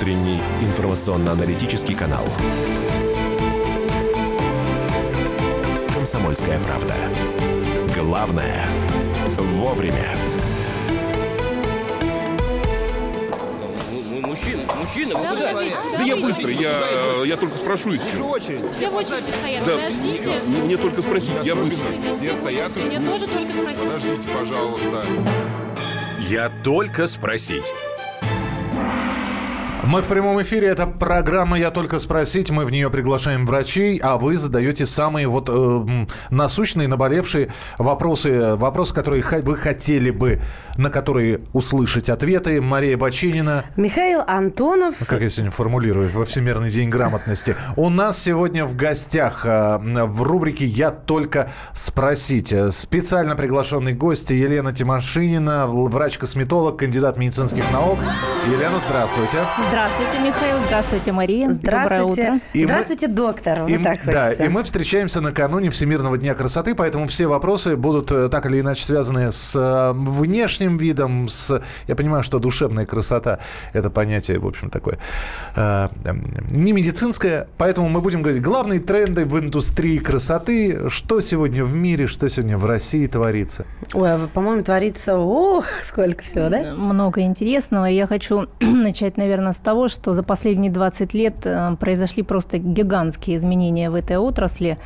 утренний информационно-аналитический канал. «Комсомольская правда». Главное – вовремя. Мужчина, мужчина, вы Да, куда? Да я быстро, я, я только спрошу Вижу еще. очередь. Все в очереди стоят, Да, подождите. мне, мне только спросить, я быстро. Все стоят и Мне ждут. тоже только спросить. Подождите, пожалуйста. Я только спросить. Мы в прямом эфире. Это программа «Я только спросить». Мы в нее приглашаем врачей, а вы задаете самые вот э, насущные, наболевшие вопросы. Вопросы, которые вы хотели бы, на которые услышать ответы. Мария Бочинина. Михаил Антонов. Как я сегодня формулирую, во Всемирный день грамотности. У нас сегодня в гостях э, в рубрике «Я только спросить». Специально приглашенный гость Елена Тимошинина, врач-косметолог, кандидат медицинских наук. Елена, здравствуйте. Здравствуйте, Михаил. Здравствуйте, Мария. Здравствуйте. Доброе утро. И мы- Здравствуйте, доктор. Вот И, так да, хочется. и мы встречаемся накануне Всемирного дня красоты, поэтому все вопросы будут э, так или иначе связаны с э, внешним видом, с... Я понимаю, что душевная красота – это понятие, в общем, такое э, э, не медицинское, поэтому мы будем говорить главные тренды в индустрии красоты, что сегодня в мире, что сегодня в России творится. Ой, а, по-моему, творится, ох, сколько всего, да? Много интересного. Я хочу начать, наверное, с того, что за последние 20 лет э, произошли просто гигантские изменения в этой отрасли.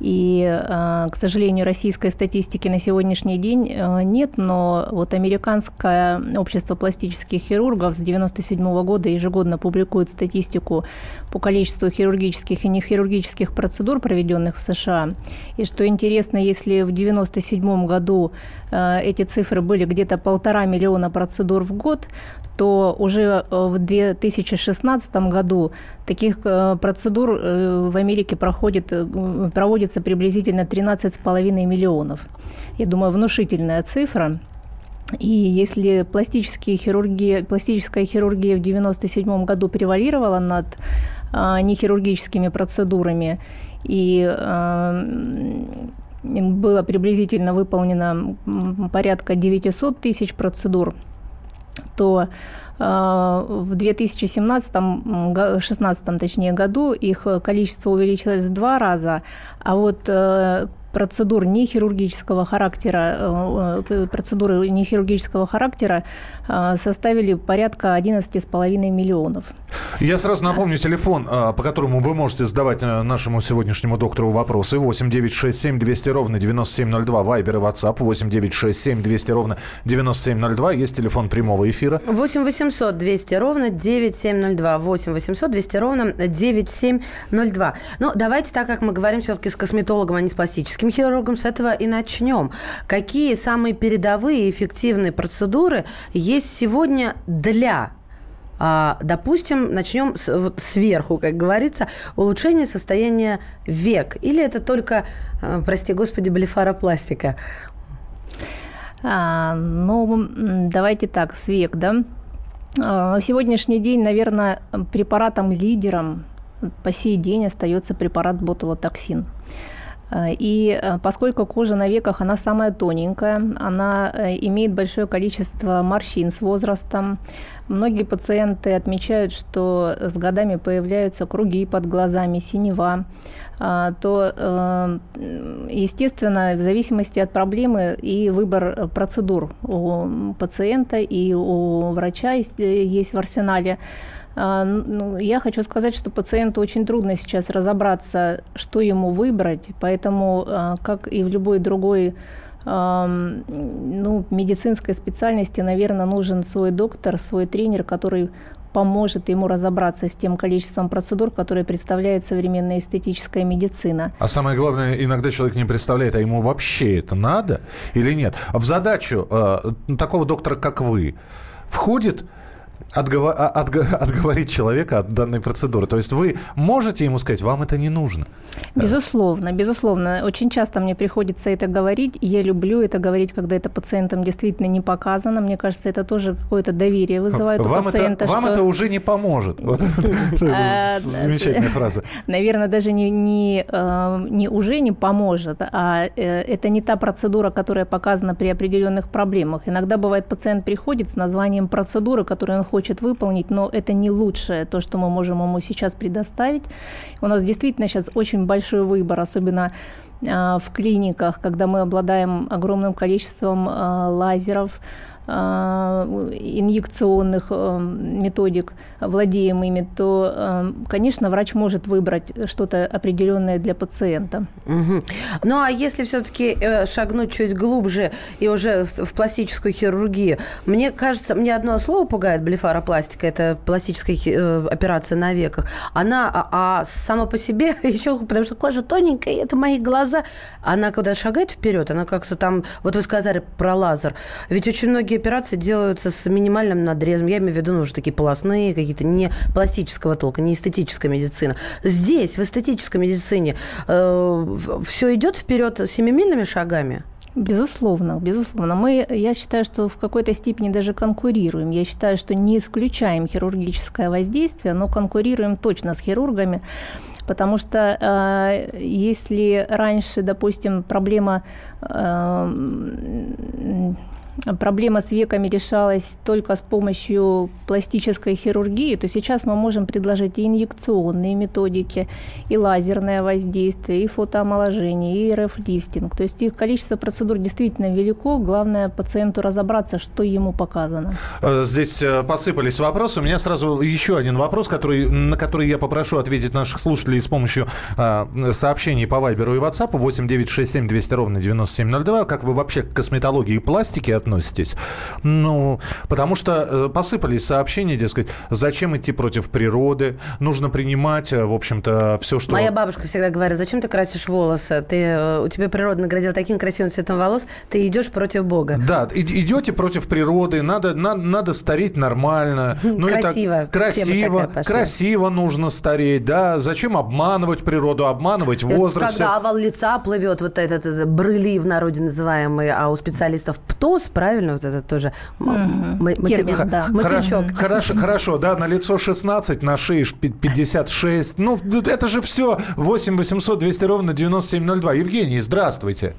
И, э, к сожалению, российской статистики на сегодняшний день э, нет, но вот американское общество пластических хирургов с 1997 года ежегодно публикует статистику по количеству хирургических и нехирургических процедур, проведенных в США. И что интересно, если в 1997 году эти цифры были где-то полтора миллиона процедур в год, то уже э, в 2016 году таких э, процедур э, в Америке проходит, проводится приблизительно 13,5 миллионов. Я думаю, внушительная цифра. И если пластические хирургии, пластическая хирургия в 1997 году превалировала над а, нехирургическими процедурами, и а, было приблизительно выполнено порядка 900 тысяч процедур, то а, в 2017-2016 точнее году их количество увеличилось в два раза, а вот э, процедур нехирургического характера, э, э, процедуры нехирургического характера э, составили порядка 11,5 миллионов. Я сразу напомню телефон, по которому вы можете задавать нашему сегодняшнему доктору вопросы. 8 967 200 ровно 9702. Вайбер и WhatsApp 8 967 200 ровно 9702. Есть телефон прямого эфира. 8 800 200 ровно 9702. 8 800 200 ровно 9702. Ну, давайте, так как мы говорим все-таки с косметологом, а не с пластическим хирургом, с этого и начнем. Какие самые передовые и эффективные процедуры есть сегодня для а, Допустим, начнем с- вот сверху, как говорится, улучшение состояния век. Или это только, а, прости господи, блефаропластика? А, ну, давайте так, с век, да. А, На сегодняшний день, наверное, препаратом-лидером по сей день остается препарат ботулотоксин. А, И а, поскольку кожа на веках, она самая тоненькая, она э, имеет большое количество морщин с возрастом, многие пациенты отмечают, что с годами появляются круги под глазами, синева, то, э, естественно, в зависимости от проблемы и выбор процедур у пациента и у врача э, есть в арсенале. А, ну, Я хочу сказать, что пациенту очень трудно сейчас разобраться, что ему выбрать, поэтому, а, как и в любой другой ам, ну, медицинской специальности, наверное, нужен свой доктор, свой тренер, который поможет ему разобраться с тем количеством процедур, которые представляет современная эстетическая медицина. А самое главное, иногда человек не представляет, а ему вообще это надо или нет. В задачу э, такого доктора, как вы, входит отгова- а- отго- отговорить человека от данной процедуры. То есть вы можете ему сказать, вам это не нужно. Безусловно, безусловно. Очень часто мне приходится это говорить. Я люблю это говорить, когда это пациентам действительно не показано. Мне кажется, это тоже какое-то доверие вызывает у Вам, пациента. это, вам что- это уже не поможет. Вот. А, Замечательная фраза. Наверное, даже не, не, э, не уже не поможет, а э, это не та процедура, которая показана при определенных проблемах. Иногда бывает, пациент приходит с названием процедуры, которую он захочет выполнить, но это не лучшее то, что мы можем ему сейчас предоставить. У нас действительно сейчас очень большой выбор, особенно а, в клиниках, когда мы обладаем огромным количеством а, лазеров, инъекционных э, методик, владеем ими, то, э, конечно, врач может выбрать что-то определенное для пациента. Угу. Ну а если все-таки э, шагнуть чуть глубже и уже в пластическую хирургию, мне кажется, мне одно слово пугает блефаропластика, это пластическая операция на веках. Она, а, а сама по себе еще, потому что кожа тоненькая, это мои глаза, она когда шагает вперед, она как-то там, вот вы сказали про лазер, ведь очень многие операции делаются с минимальным надрезом. Я имею в виду, ну, уже такие полостные, какие-то не пластического толка, не эстетическая медицина. Здесь, в эстетической медицине, э, все идет вперед семимильными шагами? Безусловно, безусловно. Мы, я считаю, что в какой-то степени даже конкурируем. Я считаю, что не исключаем хирургическое воздействие, но конкурируем точно с хирургами, потому что э, если раньше, допустим, проблема э, проблема с веками решалась только с помощью пластической хирургии, то сейчас мы можем предложить и инъекционные методики, и лазерное воздействие, и фотоомоложение, и РФ-лифтинг. То есть их количество процедур действительно велико. Главное пациенту разобраться, что ему показано. Э, здесь э, посыпались вопросы. У меня сразу еще один вопрос, который, на который я попрошу ответить наших слушателей с помощью э, сообщений по Вайберу и WhatsApp 8 9 6 7 200 ровно 9702. Как вы вообще к косметологии и пластике относитесь? Относитесь? Ну, потому что э, посыпались сообщения, дескать, зачем идти против природы, нужно принимать, э, в общем-то, все, что... Моя бабушка всегда говорит, зачем ты красишь волосы? Ты, э, у тебя природа наградила таким красивым цветом волос, ты идешь против Бога. Да, идете против природы, надо, надо, надо стареть нормально. Ну, красиво. Это красиво, красиво нужно стареть, да. Зачем обманывать природу, обманывать возраст? Когда овал лица плывет, вот этот, этот брыли в народе называемый, а у специалистов птоз, правильно? Вот это тоже Термин, да. матючок. Хорошо, хорошо, да, на лицо 16, на шее 56. Ну, это же все 8 800 200 ровно 9702. Евгений, здравствуйте.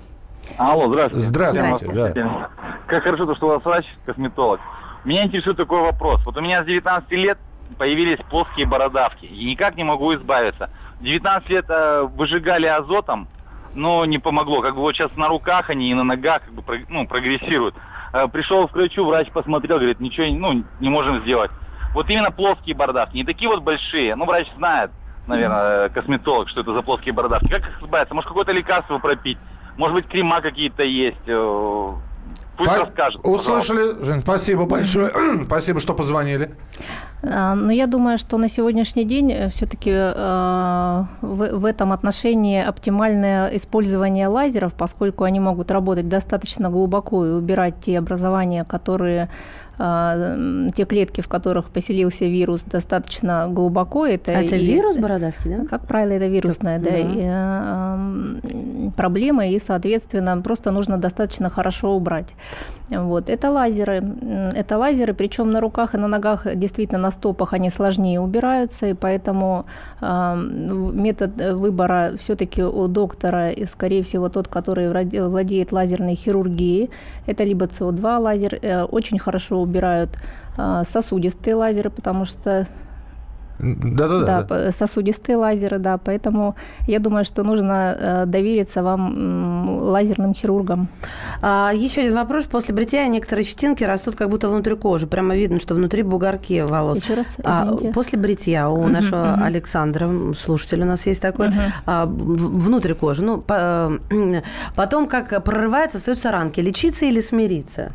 Алло, здравствуйте. Здравствуйте, здравствуйте. да. Как хорошо, то, что у вас врач, косметолог. Меня интересует такой вопрос. Вот у меня с 19 лет появились плоские бородавки. И никак не могу избавиться. 19 лет э, выжигали азотом, но не помогло. Как бы вот сейчас на руках они и на ногах как бы, ну, прогрессируют. Э, пришел к врачу, врач посмотрел, говорит, ничего ну, не можем сделать. Вот именно плоские бородавки, не такие вот большие. Ну, врач знает, наверное, косметолог, что это за плоские бородавки. Как их избавиться? Может, какое-то лекарство пропить? Может быть, крема какие-то есть? Пусть По... расскажет. Услышали, пожалуйста. Жень, спасибо большое. спасибо, что позвонили. А, но я думаю, что на сегодняшний день э, все-таки э, в, в этом отношении оптимальное использование лазеров, поскольку они могут работать достаточно глубоко и убирать те образования, которые те клетки, в которых поселился вирус, достаточно глубоко. Это, а это и, вирус бородавки, да? Как правило, это вирусная да, и, э, проблема, и, соответственно, просто нужно достаточно хорошо убрать. Вот. Это лазеры. Это лазеры, причем на руках и на ногах, действительно, на стопах они сложнее убираются, и поэтому э, метод выбора все-таки у доктора, и, скорее всего, тот, который владеет лазерной хирургией, это либо СО2 лазер, э, очень хорошо убирают а, сосудистые лазеры, потому что да, да, да, да. Сосудистые лазеры, да. Поэтому я думаю, что нужно э, довериться вам лазерным хирургам. А, еще один вопрос. После бритья некоторые щетинки растут как будто внутри кожи. Прямо видно, что внутри бугорки волос. Еще раз, а, после бритья у uh-huh, нашего uh-huh. Александра, слушатель у нас есть такой, uh-huh. а, внутри кожи. Ну, по, потом как прорывается, остаются ранки. Лечиться или смириться?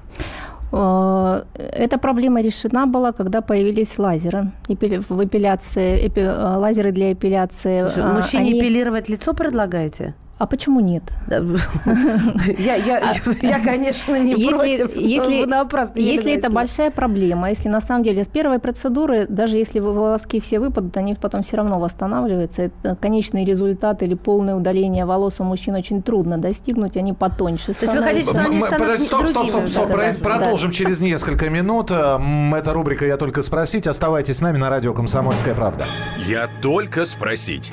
Э, эта проблема решена была, когда появились лазеры в эпиляции, эпи, э, лазеры для эпиляции. Мужчине Они... эпилировать лицо предлагаете? А почему нет? Я, я, а, я конечно, не если, против. Если, это большая проблема, если на самом деле с первой процедуры, даже если волоски все выпадут, они потом все равно восстанавливаются. Это конечный результат или полное удаление волос у мужчин очень трудно достигнуть, они потоньше То есть вы хотите, что они станут Стоп, стоп, стоп, стоп. Продолжим через несколько минут. Эта рубрика «Я только спросить». Оставайтесь с нами на радио «Комсомольская правда». «Я только спросить».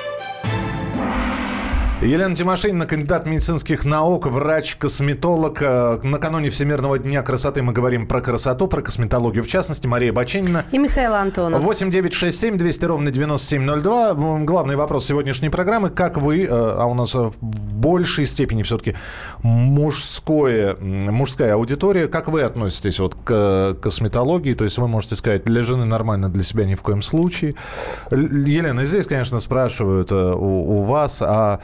Елена Тимошенина, кандидат медицинских наук, врач-косметолог. Э, Накануне Всемирного дня красоты мы говорим про красоту, про косметологию в частности. Мария Баченина. И Михаил Антонов. 8 9 6 7 200 ровно 9702. М, Главный вопрос сегодняшней программы. Как вы, э, а у нас э, в большей степени все-таки мужское, мужская аудитория, как вы относитесь вот к косметологии? То есть вы можете сказать, для жены нормально, для себя ни в коем случае. Елена, здесь, конечно, спрашивают у, у вас, а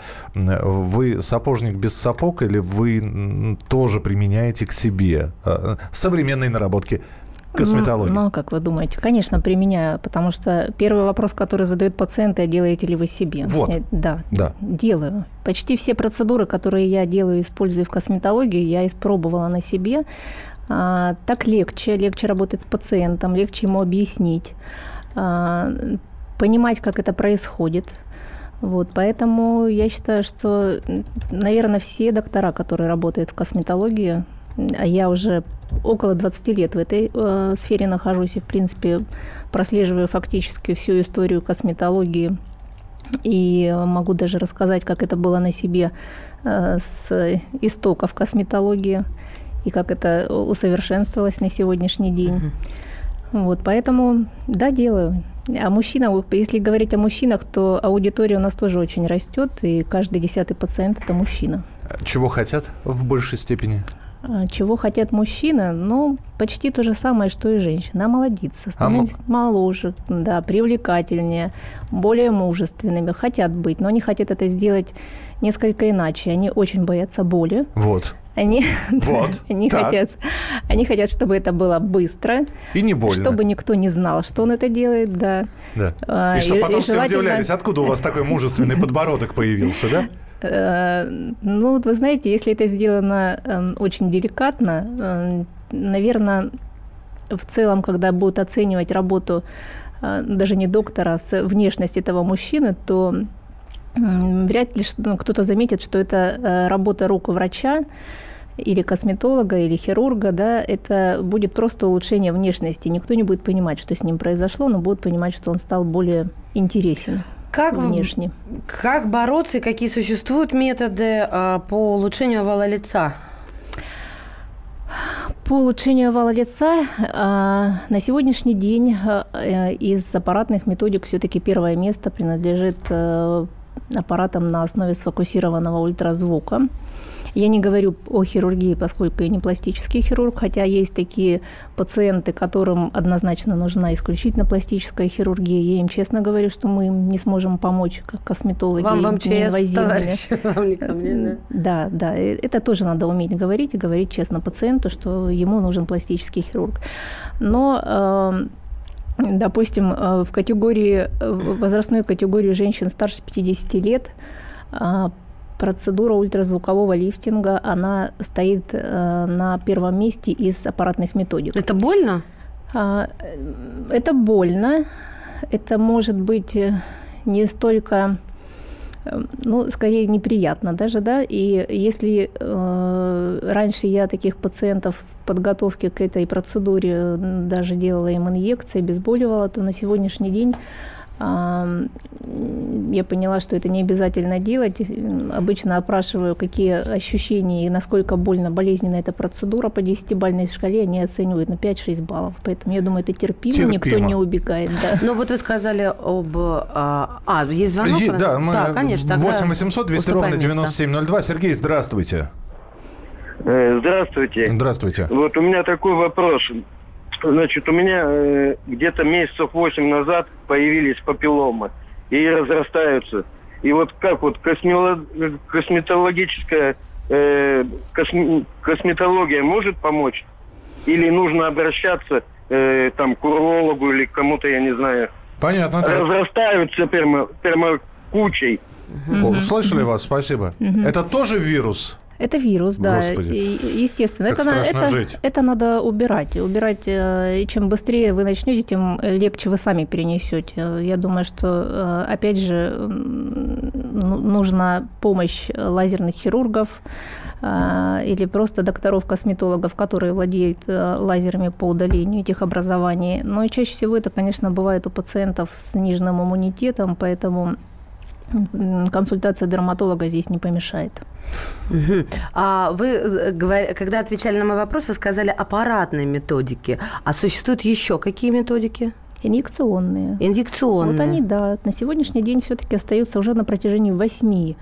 вы сапожник без сапог или вы тоже применяете к себе э, современные наработки косметологии? Ну, ну, как вы думаете? Конечно, применяю, потому что первый вопрос, который задают пациенты, а делаете ли вы себе? Вот. Э, Да, Да. делаю. Почти все процедуры, которые я делаю, используя в косметологии, я испробовала на себе. А, так легче, легче работать с пациентом, легче ему объяснить, а, понимать, как это происходит. Вот, поэтому я считаю, что, наверное, все доктора, которые работают в косметологии, а я уже около 20 лет в этой э, сфере нахожусь и, в принципе, прослеживаю фактически всю историю косметологии и могу даже рассказать, как это было на себе э, с истоков косметологии и как это усовершенствовалось на сегодняшний день. Вот, поэтому, да, делаю. А мужчина, если говорить о мужчинах, то аудитория у нас тоже очень растет, и каждый десятый пациент – это мужчина. Чего хотят в большей степени? А Чего хотят мужчины? Ну, почти то же самое, что и женщина. Омолодиться, становиться моложе, да, привлекательнее, более мужественными. Хотят быть, но они хотят это сделать несколько иначе. Они очень боятся боли. Вот. Они, Вот, они, так. хотят, они хотят, чтобы это было быстро, И не больно. чтобы никто не знал, что он это делает, да. Да. А, и что и- потом и все желательно- удивлялись, откуда у вас такой мужественный подбородок появился, да? Э, Ну, вот вы знаете, если это сделано эм, очень деликатно, наверное, в целом, когда будут оценивать работу э, даже не доктора, а внешность этого мужчины, то вряд ли ну, кто-то заметит, что это э, работа рук врача или косметолога, или хирурга, да, это будет просто улучшение внешности. Никто не будет понимать, что с ним произошло, но будут понимать, что он стал более интересен Как, внешне. как бороться и какие существуют методы а, по улучшению овала лица? По улучшению овала лица а, на сегодняшний день а, э, из аппаратных методик все-таки первое место принадлежит э, аппаратам на основе сфокусированного ультразвука. Я не говорю о хирургии, поскольку я не пластический хирург, хотя есть такие пациенты, которым однозначно нужна исключительно пластическая хирургия. Я им честно говорю, что мы им не сможем помочь, как косметологи. Вам в МЧС, неинвазивными. товарищ, вам не ко мне, да? Да, да, э, это тоже надо уметь говорить и говорить честно пациенту, что ему нужен пластический хирург. Но э, Допустим, э, в категории, э, в возрастной категории женщин старше 50 лет э, процедура ультразвукового лифтинга, она стоит э, на первом месте из аппаратных методик. Это больно? А, Это больно. Это может быть э, не столько, э, ну, скорее неприятно даже, да. И если э, раньше я таких пациентов в подготовке к этой процедуре даже делала им инъекции, обезболивала, то на сегодняшний день я поняла, что это не обязательно делать. Обычно опрашиваю, какие ощущения и насколько больно, болезненна эта процедура. По 10-бальной шкале они оценивают на 5-6 баллов. Поэтому я думаю, это терпимо, никто Терпимо. не убегает. Да. Ну вот вы сказали об... А, а, есть звонок? Е-? Да, мы да, конечно. тогда 8 800 200 ровно уступаем место. 9702. Сергей, здравствуйте. Э, Здравствуйте. Здравствуйте. Вот у меня такой вопрос. Значит, у меня э, где-то месяцев восемь назад появились папилломы и разрастаются. И вот как вот космело- косметологическая э, косм- косметология может помочь? Или нужно обращаться э, там к урологу или к кому-то, я не знаю. Понятно. да. Разрастаются прямо, прямо кучей. О, Слышали вас? Спасибо. Это тоже вирус? Это вирус, да. Господи. И, естественно, Как это, страшно это, жить. это надо убирать. Убирать, э, и чем быстрее вы начнете, тем легче вы сами перенесете. Я думаю, что, э, опять же, ну, нужна помощь лазерных хирургов э, или просто докторов-косметологов, которые владеют лазерами по удалению этих образований. Но чаще всего это, конечно, бывает у пациентов с сниженным иммунитетом, поэтому консультация дерматолога здесь не помешает. Мгм. А вы, э, когда отвечали на мой вопрос, вы сказали аппаратные методики. А существуют еще какие методики? Инъекционные. Инъекционные. Вот они, да, на сегодняшний день все-таки остаются уже на протяжении 8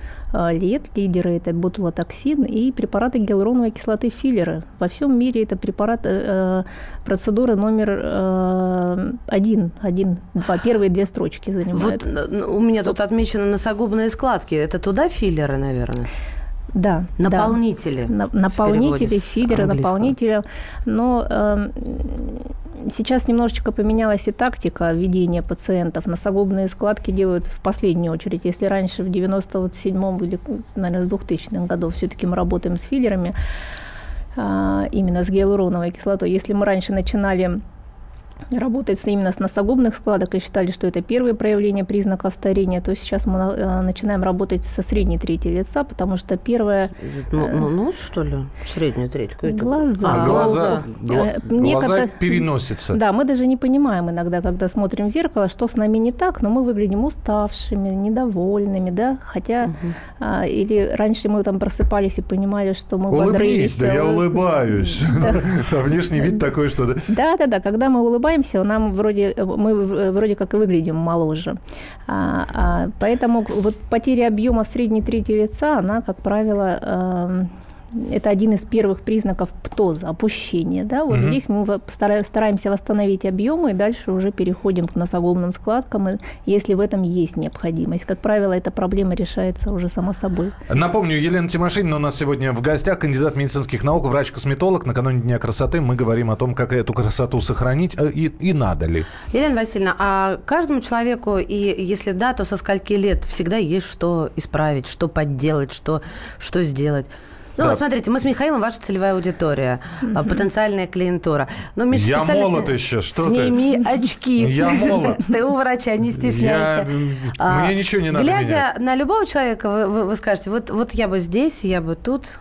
лет. Лидеры – это ботулотоксин и препараты гиалуроновой кислоты филлеры. Во всем мире это препарат, э, процедура номер э, один, один, два, первые две строчки занимают. Вот э, у меня тут отмечены носогубные складки. Это туда филлеры, наверное? Да. да. Наполнители. На- в наполнители, филлеры, наполнители. Но эм, сейчас немножечко поменялась и тактика ведения пациентов. Носогубные складки делают в последнюю очередь. Если раньше в 97-м или, наверное, с 2000-х годов все-таки мы работаем с филлерами, а, именно с гиалуроновой кислотой. Если мы раньше начинали работать с- именно с носогубных складок и считали, что это первые проявления признаков старения, то сейчас мы э, начинаем работать со средней трети лица, потому что первое Ну, ну, ну, что ли? Среднюю треть. Глаза. А, Глаза, гла- Э, глаза переносятся. Да, мы даже не понимаем иногда, когда смотрим в зеркало, что с нами не так, но мы выглядим уставшими, недовольными, да, хотя а, или раньше мы там просыпались и понимали, что мы Улыбнись, да я веселы. улыбаюсь. А внешний вид такой, что... да. Да, да, да. Когда мы улыбаемся, нам вроде мы в- вроде как и выглядим моложе. А, а, поэтому вот потеря объема в средней трети лица, она, как правило, эм, это один из первых признаков птоза, опущения. Да? Вот здесь мы стараемся восстановить объемы, и дальше уже переходим к носогубным складкам, и если в этом есть необходимость. Как правило, эта проблема решается уже сама собой. Напомню, Елена Тимошенина у нас сегодня в гостях, кандидат медицинских наук, врач-косметолог. Накануне Дня красоты мы говорим о том, как эту красоту сохранить э, и, и надо ли. Елена Васильевна, а каждому человеку, и если да, то со скольки лет всегда есть что исправить, что подделать, что, что сделать? Ну, Да. вот смотрите, мы с Михаилом ваша целевая аудитория, а, потенциальная клиентура. Но Миша, Я молод еще, что ты? Сними очки. Я молод. Ты у врача, не стесняйся. Я- мне ничего не надо Глядя менять. на любого человека, вы, вы- вы скажете, вот, вот я бы здесь, я бы тут.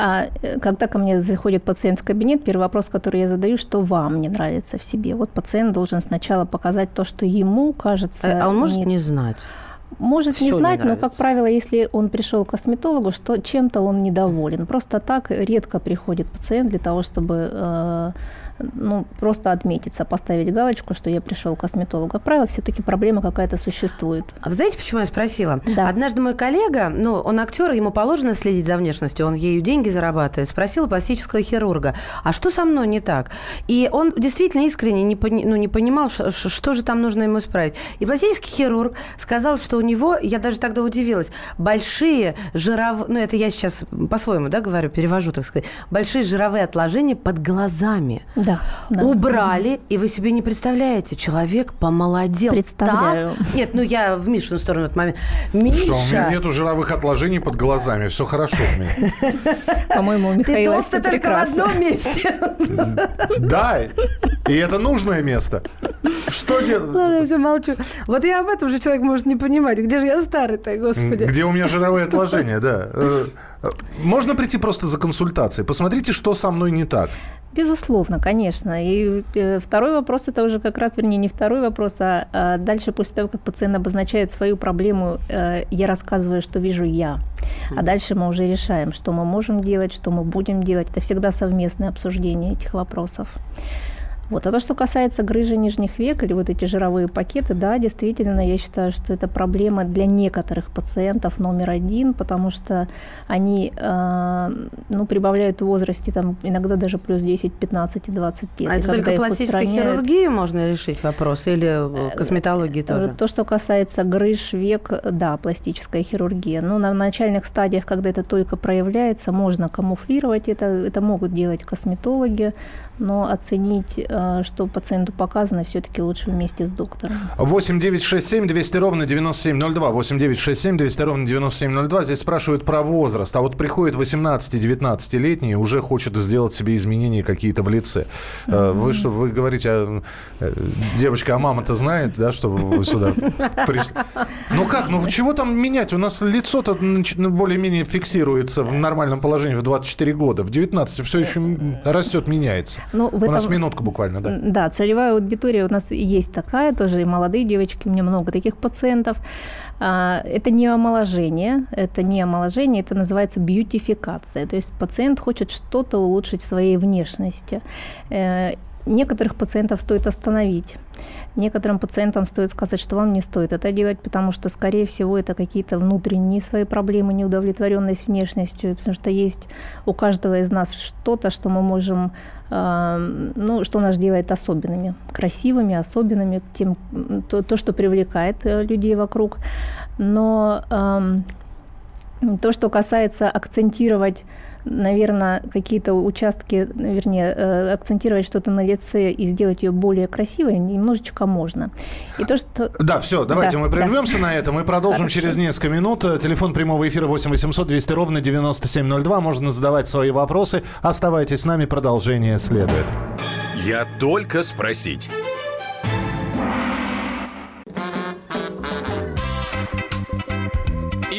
А когда ко мне заходит пациент в кабинет, первый вопрос, который я задаю, что вам не нравится в себе. Вот пациент должен сначала показать то, что ему кажется. А он может не- не знать? Может всё не не знать, но, нравится. как правило, если он пришел к косметологу, что чем-то он недоволен. Просто так редко приходит пациент для того, чтобы э, ну, просто отметиться, поставить галочку, что я пришел к косметологу. Как правило, все-таки проблема какая-то существует. А вы знаете, почему я спросила? Да. Однажды мой коллега, ну, он актер, ему положено следить за внешностью, он ею деньги зарабатывает, спросил пластического хирурга, а что со мной не так? И он действительно искренне не, пони- ну, не понимал, ш- что же там нужно ему исправить. И пластический хирург сказал, что у него, я даже тогда удивилась, большие жировые, ну, это я сейчас по-своему, да, говорю, перевожу, так сказать, большие жировые отложения под глазами. Да, да. Убрали, и вы себе не представляете, человек помолодел. Представляю. Так. Нет, ну я в Мишину сторону в этот момент. Миша, Что, у меня нету жировых отложений под глазами, все хорошо у меня. По-моему, у ты Михаила толстый всё только в одном месте. Да, и это нужное место. Что делать? Ладно, все молчу. Вот я об этом же человек может не понимать. Где же я старый-то, господи. Где у меня жировые отложения, да. Э, э, Можно прийти просто за консультацией. Посмотрите, что со мной не так. Безусловно, конечно. И э, второй вопрос, это уже как раз, вернее, не второй вопрос, а, а дальше после того, как пациент обозначает свою проблему, э, я рассказываю, что вижу я. А дальше мы уже решаем, что мы можем делать, что мы будем делать. Это всегда совместное обсуждение этих вопросов. Вот. А то, что касается грыжи нижних век или вот эти жировые пакеты, да, действительно, я считаю, что это проблема для некоторых пациентов номер один, потому что они э, ну, прибавляют в возрасте там, иногда даже плюс 10, 15 и 20 лет. А это только пластической устраняют- хирургией можно решить вопрос? Или э, косметологии тоже? Э, То, что касается грыж век, да, пластическая хирургия. Но на начальных стадиях, когда это только проявляется, можно камуфлировать это. Это могут делать косметологи, но оценить, э, э, что пациенту показано, все-таки лучше вместе с доктором. 8 9 6 7 200 ровно 9702. 8 9 6 7 200 ровно 9702. Здесь спрашивают про возраст. А вот приходит 18-19-летний и уже хочет сделать себе изменения какие-то в лице. Mm-hmm. Вы что, вы говорите, а, девочка, а мама-то знает, да, что вы сюда пришли? Ну как, ну чего там менять? У нас лицо-то более-менее фиксируется в нормальном положении в 24 года. В 19 все еще растет, меняется. Ну, в у этом... нас минутка буквально, да? Да, целевая аудитория у нас есть такая, тоже и молодые девочки, у меня много таких пациентов. А, это не омоложение, это не омоложение, это называется бьютификация. То есть пациент хочет что-то улучшить в своей внешности. Некоторых пациентов стоит остановить. Некоторым пациентам стоит сказать, что вам не стоит это делать, потому что, скорее всего, это какие-то внутренние свои проблемы, неудовлетворенность внешностью, потому что есть у каждого из нас что-то, что мы можем, э, ну, что нас делает особенными, красивыми, особенными, тем, то, то что привлекает э, людей вокруг. Но э, то, что касается акцентировать наверное, какие-то участки, вернее, э, акцентировать что-то на лице и сделать ее более красивой, немножечко можно. И то, что... Да, все, давайте да, мы прервемся да. на этом и продолжим Хорошо. через несколько минут. Телефон прямого эфира 8 800 200 ровно 9702. Можно задавать свои вопросы. Оставайтесь с нами, продолжение следует. Я только спросить.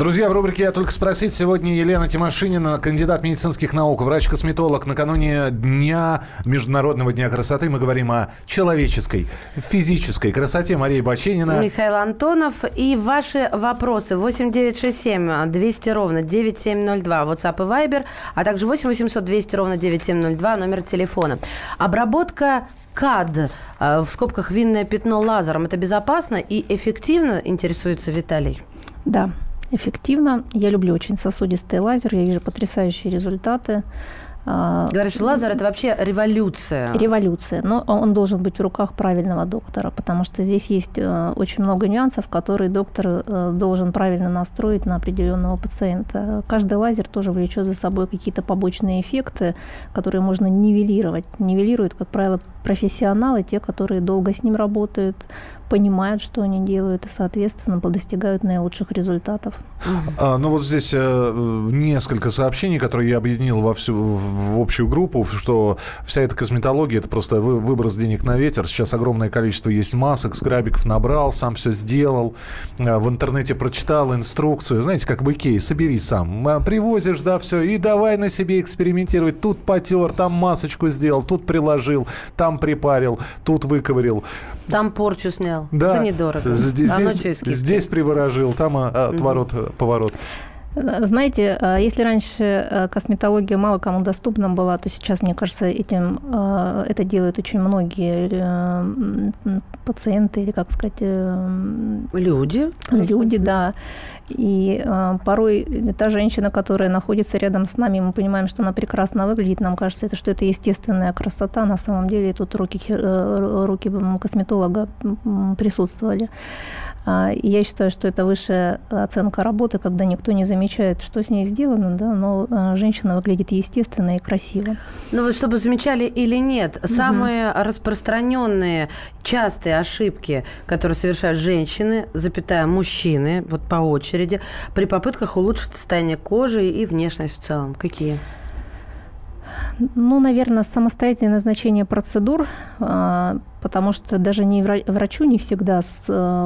Друзья, в рубрике «Я только спросить» сегодня Елена Тимошинина, кандидат медицинских наук, врач-косметолог. Накануне Дня Международного дня красоты мы говорим о человеческой, физической красоте. Мария Баченина. Михаил Антонов. И ваши вопросы 8967 200 ровно 9702 WhatsApp и Viber, а также 8 800 200 ровно 9702 номер телефона. Обработка КАД, э, в скобках винное пятно лазером, это безопасно и эффективно, интересуется Виталий? Да, эффективно. Я люблю очень сосудистый лазер, я вижу потрясающие результаты. А, Говоришь, что лазер – это вообще революция. Революция. Но он должен быть в руках правильного доктора, потому что здесь есть э, очень много нюансов, которые доктор э, должен правильно настроить на определенного пациента. Каждый лазер тоже влечет за собой какие-то побочные эффекты, которые можно нивелировать. Нивелируют, как правило, профессионалы, те, которые долго с ним работают, понимают, что они делают, и, соответственно, достигают наилучших результатов. А, ну вот здесь э, несколько сообщений, которые я объединил во всю, в общую группу, что вся эта косметология – это просто вы, выброс денег на ветер. Сейчас огромное количество есть масок, скрабиков набрал, сам все сделал, э, в интернете прочитал инструкцию. Знаете, как в Икее, собери сам. Привозишь, да, все, и давай на себе экспериментировать. Тут потер, там масочку сделал, тут приложил, там припарил, тут выковырил. Там порчу снял. Да. За недорого. Здесь, а здесь, здесь приворожил, там а, отворот, угу. поворот. Знаете, а, если раньше а, косметология мало кому доступна была, то сейчас, мне кажется, этим это делают очень многие э, пациенты или, как сказать... Э, люди. Люди, да. И э, порой та женщина, которая находится рядом с нами, мы понимаем, что она прекрасно выглядит, нам кажется, это, что это естественная красота. На самом деле тут руки, э, руки косметолога присутствовали. А, я считаю, что это высшая оценка работы, когда никто не замечает, что с ней сделано, да, но а, женщина выглядит естественно и красиво. Ну вот чтобы замечали или нет, угу. самые распространенные, частые ошибки, которые совершают женщины, запятая мужчины, вот по очереди, при попытках улучшить состояние кожи и внешность в целом, какие? Ну, наверное, самостоятельное назначение процедур, а, потому что даже не врачу не всегда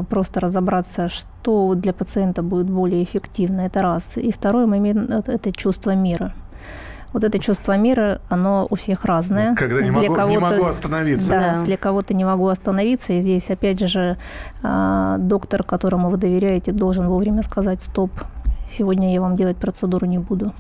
просто разобраться, что для пациента будет более эффективно. Это раз. И второй момент – это чувство мира. Вот это чувство мира, оно у всех разное. Когда не, могу, не могу остановиться. Да, да, для кого-то не могу остановиться. И здесь, опять же, а, доктор, которому вы доверяете, должен вовремя сказать «стоп», сегодня я вам делать процедуру не буду.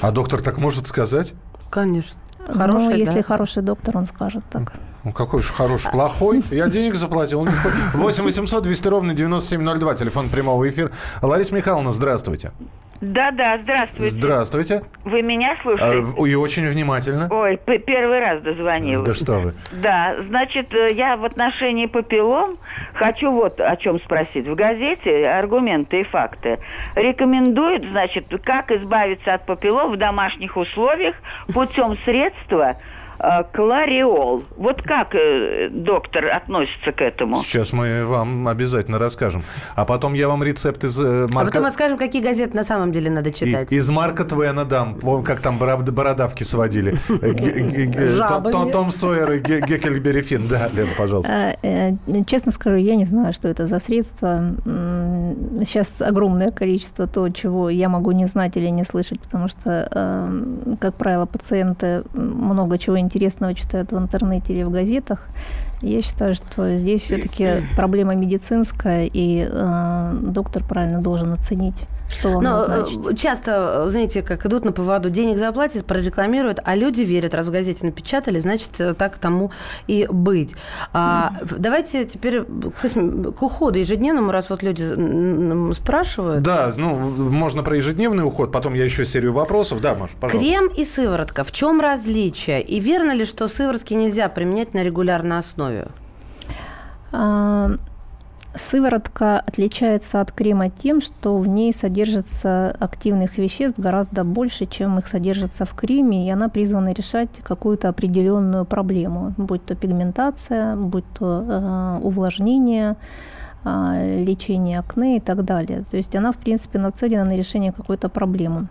А доктор так может сказать? Конечно. ну, Хороший, если да? хороший доктор, он скажет так. Ну, какой же хороший, плохой. Я денег заплатил. он не хочет. 8 800 200 ровно 9702, телефон прямого эфира. Лариса Михайловна, здравствуйте. Да-да, здравствуйте. Здравствуйте. Вы меня А, слушаете? в- И очень внимательно. Ой, п- первый раз дозвонилась. Да что вы. Да, значит, э, я в отношении папиллом хочу вот о чем спросить. В газете «Аргументы и факты» рекомендуют, значит, как избавиться от папиллом в домашних условиях путем средства клариол. Вот как э, доктор относится к этому? Сейчас мы вам обязательно расскажем. А потом я вам рецепт из э, А марка... потом расскажем, какие газеты на самом деле надо и- читать. из Марка Твена дам. Вон как там бород- бородавки сводили. Э. Том- Сойер и Ге- Геккельбери Финн. Да, Лена, пожалуйста. Э, э, Честно скажу, я не знаю, что это за средства. М, Сейчас огромное количество того, чего я могу не знать или не слышать, потому что, э, как правило, пациенты много чего интересного читают в интернете или в газетах. Я считаю, что здесь все-таки проблема медицинская, и э, доктор правильно должен оценить, что вам Но назначить. э, часто, э, знаете, как идут на поводу, денег заплатят, прорекламируют, а люди верят, раз в газете напечатали, значит, э, так тому и быть. А, в- давайте теперь к, к уходу ежедневному, раз вот люди спрашивают. Да, ну, можно про ежедневный уход, потом я еще серию вопросов. Да, Маш, пожалуйста. Крем и сыворотка. В чем различие? И верно ли, что сыворотки нельзя применять на регулярной основе? А, Сыворотка отличается от крема тем, что в ней содержится активных веществ гораздо больше, чем их содержится в креме, и она призвана решать какую-то определенную проблему, будь то пигментация, будь то э, увлажнение, э, лечение акне и так далее. То есть она, в принципе, нацелена на решение какой-то проблемы.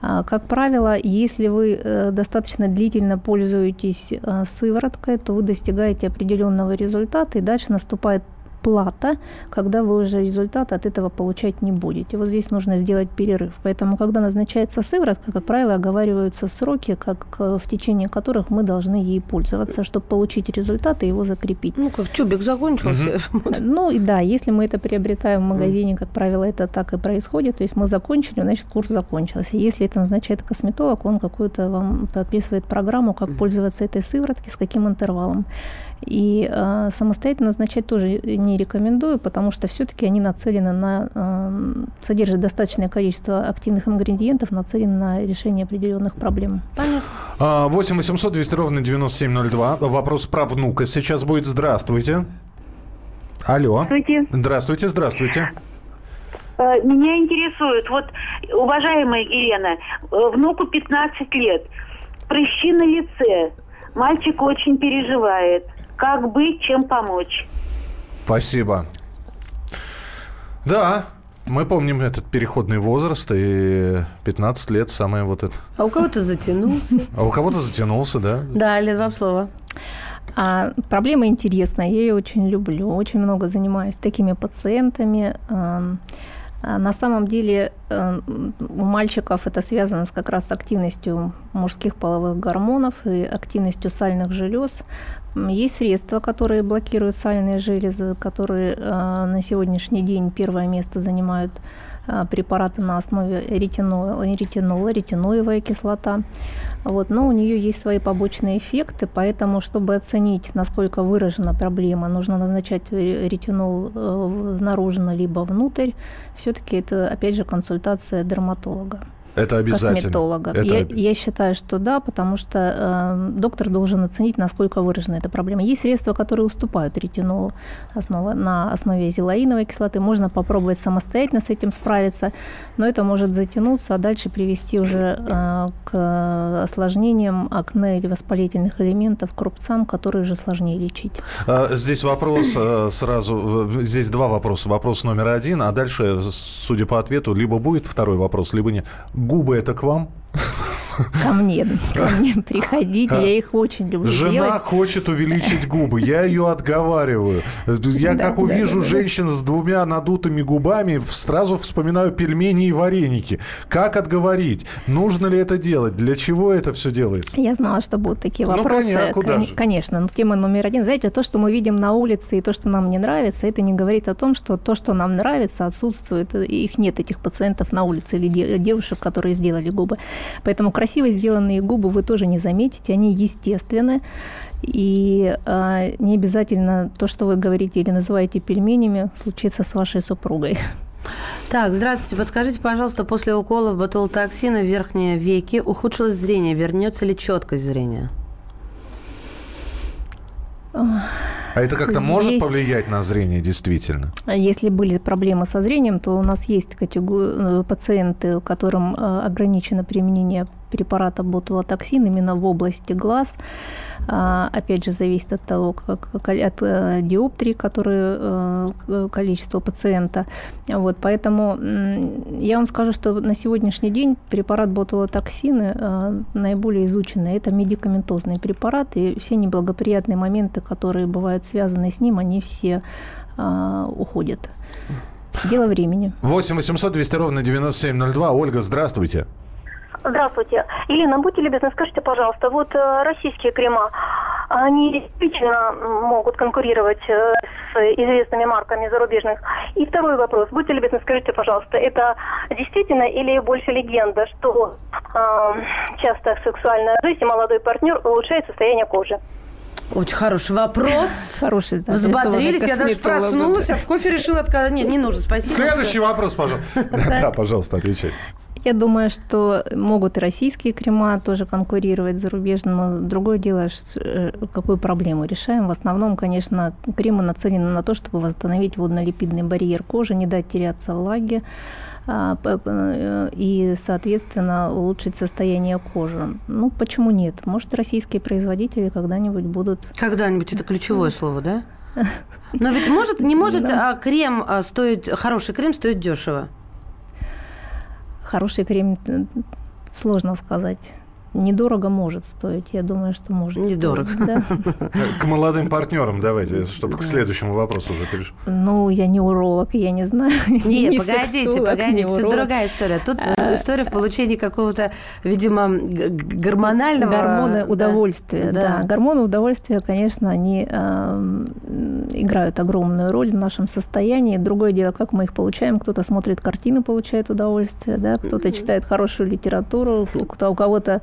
А, Как правило, если вы э, достаточно длительно пользуетесь э, сывороткой, то вы достигаете определенного результата, и дальше наступает плата, когда вы уже результат от этого получать не будете. Вот здесь нужно сделать перерыв. Поэтому, когда назначается сыворотка, как правило, оговариваются сроки, как, э, в течение которых мы должны ей пользоваться, чтобы получить результат и его закрепить. Ну, как тюбик закончился. Ну и да, если мы это приобретаем в магазине, как правило, это так и происходит. То есть мы закончили, значит, курс закончился. Если это назначает косметолог, он какую-то вам подписывает программу, как пользоваться этой сыворотки, с каким интервалом. И э, самостоятельно назначать тоже не рекомендую, потому что все-таки они нацелены на э, содержат достаточное количество активных ингредиентов, нацелены на решение определенных проблем. А, 8 800 200 ровно 9702. Вопрос про внука сейчас будет. Здравствуйте. Алло. Здравствуйте. Здравствуйте, здравствуйте. Э, Меня интересует, вот, уважаемая Елена, э, внуку 15 лет, прыщи на лице, мальчик очень переживает. Как быть, чем помочь? Спасибо. Да, мы помним этот переходный возраст, и 15 лет самое вот это. А у кого-то затянулся. А у кого-то затянулся, да? Да, Лет, вам слово. А, проблема интересная, я ее очень люблю, очень много занимаюсь такими пациентами. Ам, а На самом деле у мальчиков это связано с, как раз с активностью мужских половых гормонов и активностью сальных желез. Есть средства, которые блокируют сальные железы, которые э, на сегодняшний день первое место занимают э, препараты на основе ретинола, ретинола ретиноевая кислота. Вот, но у нее есть свои побочные эффекты, поэтому, чтобы оценить, насколько выражена проблема, нужно назначать ре- ретинол э, наружно либо внутрь. Все-таки это, опять же, консультация дерматолога. Это обязательно. Косметолога. Это Я, я считаю, что да, потому что э, доктор должен оценить, насколько выражена эта проблема. Есть средства, которые уступают ретинолу основа, на основе зелаиновой кислоты. Можно попробовать самостоятельно с этим справиться, но это может затянуться, а дальше привести уже э, к осложнениям акне или воспалительных элементов, к рубцам, которые уже сложнее лечить. А, Здесь вопрос э, сразу, здесь два вопроса. Вопрос номер один, а дальше, судя по ответу, либо будет второй вопрос, либо нет. Губы это к вам? Ко мне, ко мне приходите, я их очень люблю Жена делать. хочет увеличить губы, я ее отговариваю. Я Да, как да, увижу да, женщин с двумя надутыми губами, сразу вспоминаю пельмени и вареники. Как отговорить? Нужно ли это делать? Для чего это все делается? Я знала, что будут такие Ну, вопросы. коня- куда Кон- же? Конечно, но тема номер один. Знаете, то, что мы видим на улице и то, что нам не нравится, это не говорит о том, что то, что нам нравится, отсутствует. Их нет, этих пациентов на улице или де- девушек, которые сделали губы. Поэтому красиво сделанные губы вы тоже не заметите, они естественны. И э, не обязательно то, что вы говорите или называете пельменями, случится с вашей супругой. Так, здравствуйте. Подскажите, пожалуйста, после уколов ботулотоксина в верхние веки ухудшилось зрение. Вернется ли четкость зрения? А это как-то может Здесь- повлиять на зрение действительно? А Если были проблемы со зрением, то у нас есть катего- э, пациенты, которым э, ограничено применение препарата ботулотоксин именно в области глаз. А, Опять же, зависит от того, как, от э, диоптрии, которые, э, количество пациента. Вот, поэтому я вам скажу, что на сегодняшний день препарат ботулотоксины э, наиболее изученный. Это медикаментозный препарат, и все неблагоприятные моменты, которые бывают связаны с ним, они все а, уходят. Дело времени. 8 800 200 ровно 9702. Ольга, здравствуйте. Здравствуйте. Елена, будьте любезны, скажите, пожалуйста, вот э, российские крема, они действительно могут конкурировать э, с известными марками зарубежных? И второй вопрос. Будьте любезны, скажите, пожалуйста, это действительно или больше легенда, что э, часто сексуальная жизнь и молодой партнер улучшает состояние кожи? Очень хороший вопрос. Хороший. да, Взбодрились. Я даже проснулась, от кофе решила отказаться. Нет, не нужно, спасибо. Следующий вопрос, пожалуйста. Да, пожалуйста, отвечайте. Я думаю, что могут и российские крема тоже конкурировать с зарубежным. но Другое дело, э, какую проблему решаем. В основном, конечно, кремы нацелены на то, чтобы восстановить водно-липидный барьер кожи, не дать теряться влаге а, э, и, соответственно, улучшить состояние кожи. Ну, почему нет? Может, российские производители когда-нибудь будут... Когда-нибудь это ключевое слово, да? Но ведь может, не может Да. а, крем а, стоить, хороший крем стоит дешево. Хороший крем, сложно сказать. Недорого может стоить. Я думаю, что может Недорого. стоить, да. К молодым партнерам давайте, чтобы к следующему вопросу уже перешли. Ну, я не уролог, я не знаю. Не, ни погодите, сексолог, погодите, тут уролог. другая история. Тут э, история в получении какого-то, видимо, гормонального... Гормоны да. удовольствия, да. Гормоны удовольствия, конечно, они эм, играют огромную роль в нашем состоянии. Другое дело, как мы их получаем. Кто-то смотрит картины, получает удовольствие, да, кто-то читает хорошую литературу, кто, у кого-то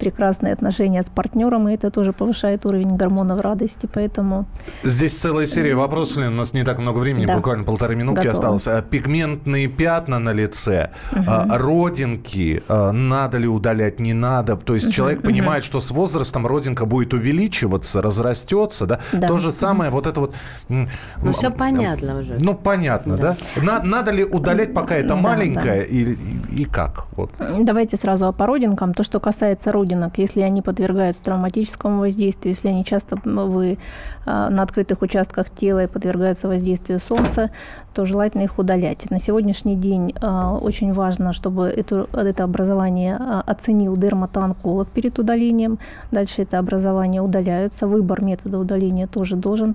прекрасные отношения с партнером, и это тоже повышает уровень гормонов радости, поэтому... Здесь целая серия вопросов, Лен, у нас не так много времени, Да. буквально полторы минутки Готово. осталось. А, Пигментные пятна на лице, а, родинки, а, надо ли удалять, не надо. То есть Мгм, человек мгм. понимает, что с возрастом родинка будет увеличиваться, разрастется, да? Да. То же самое, вот это вот... Ну, все понятно уже. Ну, понятно, да? На- надо ли удалять, пока это Да, маленькое, и, и как? Вот. Давайте сразу о породинкам. То, что касается родинок, если они подвергаются травматическому воздействию, если они часто вы а, на открытых участках тела и подвергаются воздействию солнца, то желательно их удалять. На сегодняшний день а, очень важно, чтобы это образование а, оценил дерматоонколог перед удалением. Дальше это образование удаляются. Выбор метода удаления тоже должен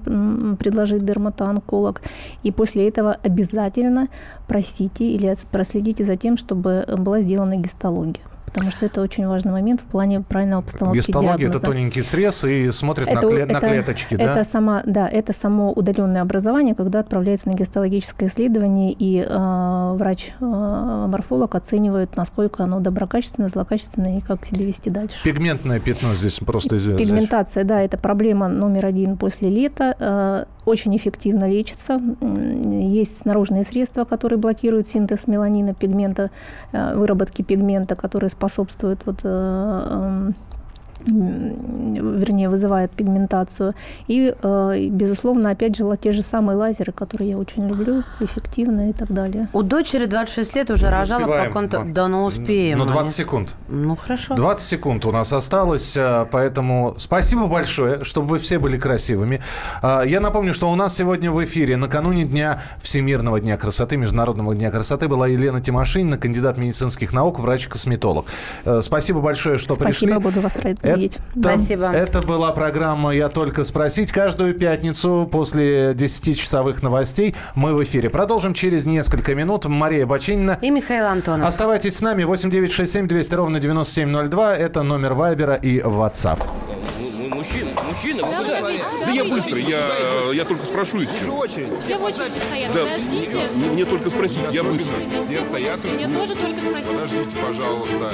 предложить дерматоонколог. И после этого обязательно просите или проследите за тем, чтобы была сделана гистология. Потому что это очень важный момент в плане правильного постановки Гистология – это диагноза. тоненький срез и смотрит на, Это- кле- на это- клеточки, да? Это сама, да, это само удаленное образование, когда отправляется на гистологическое исследование, и э, врач-морфолог оценивает, насколько оно доброкачественное, злокачественное и как себя вести дальше. Пигментное пятно здесь просто... из- Пигментация, да, это проблема номер один после лета. Э, Очень эффективно лечится. Есть наружные средства, которые блокируют синтез меланина, пигмента, э, выработки пигмента, которые способствуют вот, э, эм, вернее, вызывает пигментацию. И, э, безусловно, опять же, те же самые лазеры, которые я очень люблю, эффективные и так далее. У дочери 26 лет уже рожала в успеваем. каком-то... Да, ну успеем. Ну, 20 Они- секунд. Ну, хорошо. 20 секунд у нас осталось, э, поэтому спасибо большое, чтобы вы все были красивыми. А, Я напомню, что у нас сегодня в эфире накануне Дня Всемирного Дня красоты, Международного Дня красоты была Елена Тимошинина, кандидат медицинских наук, врач-косметолог. Э, Спасибо большое, что пришли. Спасибо, буду вас рад видеть. Это, это была программа «Я только спросить». Каждую пятницу после 10-часовых новостей мы в эфире. Продолжим через несколько минут. Мария Бачинина. И Михаил Антонов. Оставайтесь с нами. 8967 200 ровно 9702. Это номер Вайбера и WhatsApp. Мужчина, мужчина, вы куда? Да я быстро, я, я только спрошу и все. Все в очереди стоят, Да, подождите. мне- мне только спросить, я быстро. Все стоят Мне тоже только спросить. Подождите, пожалуйста.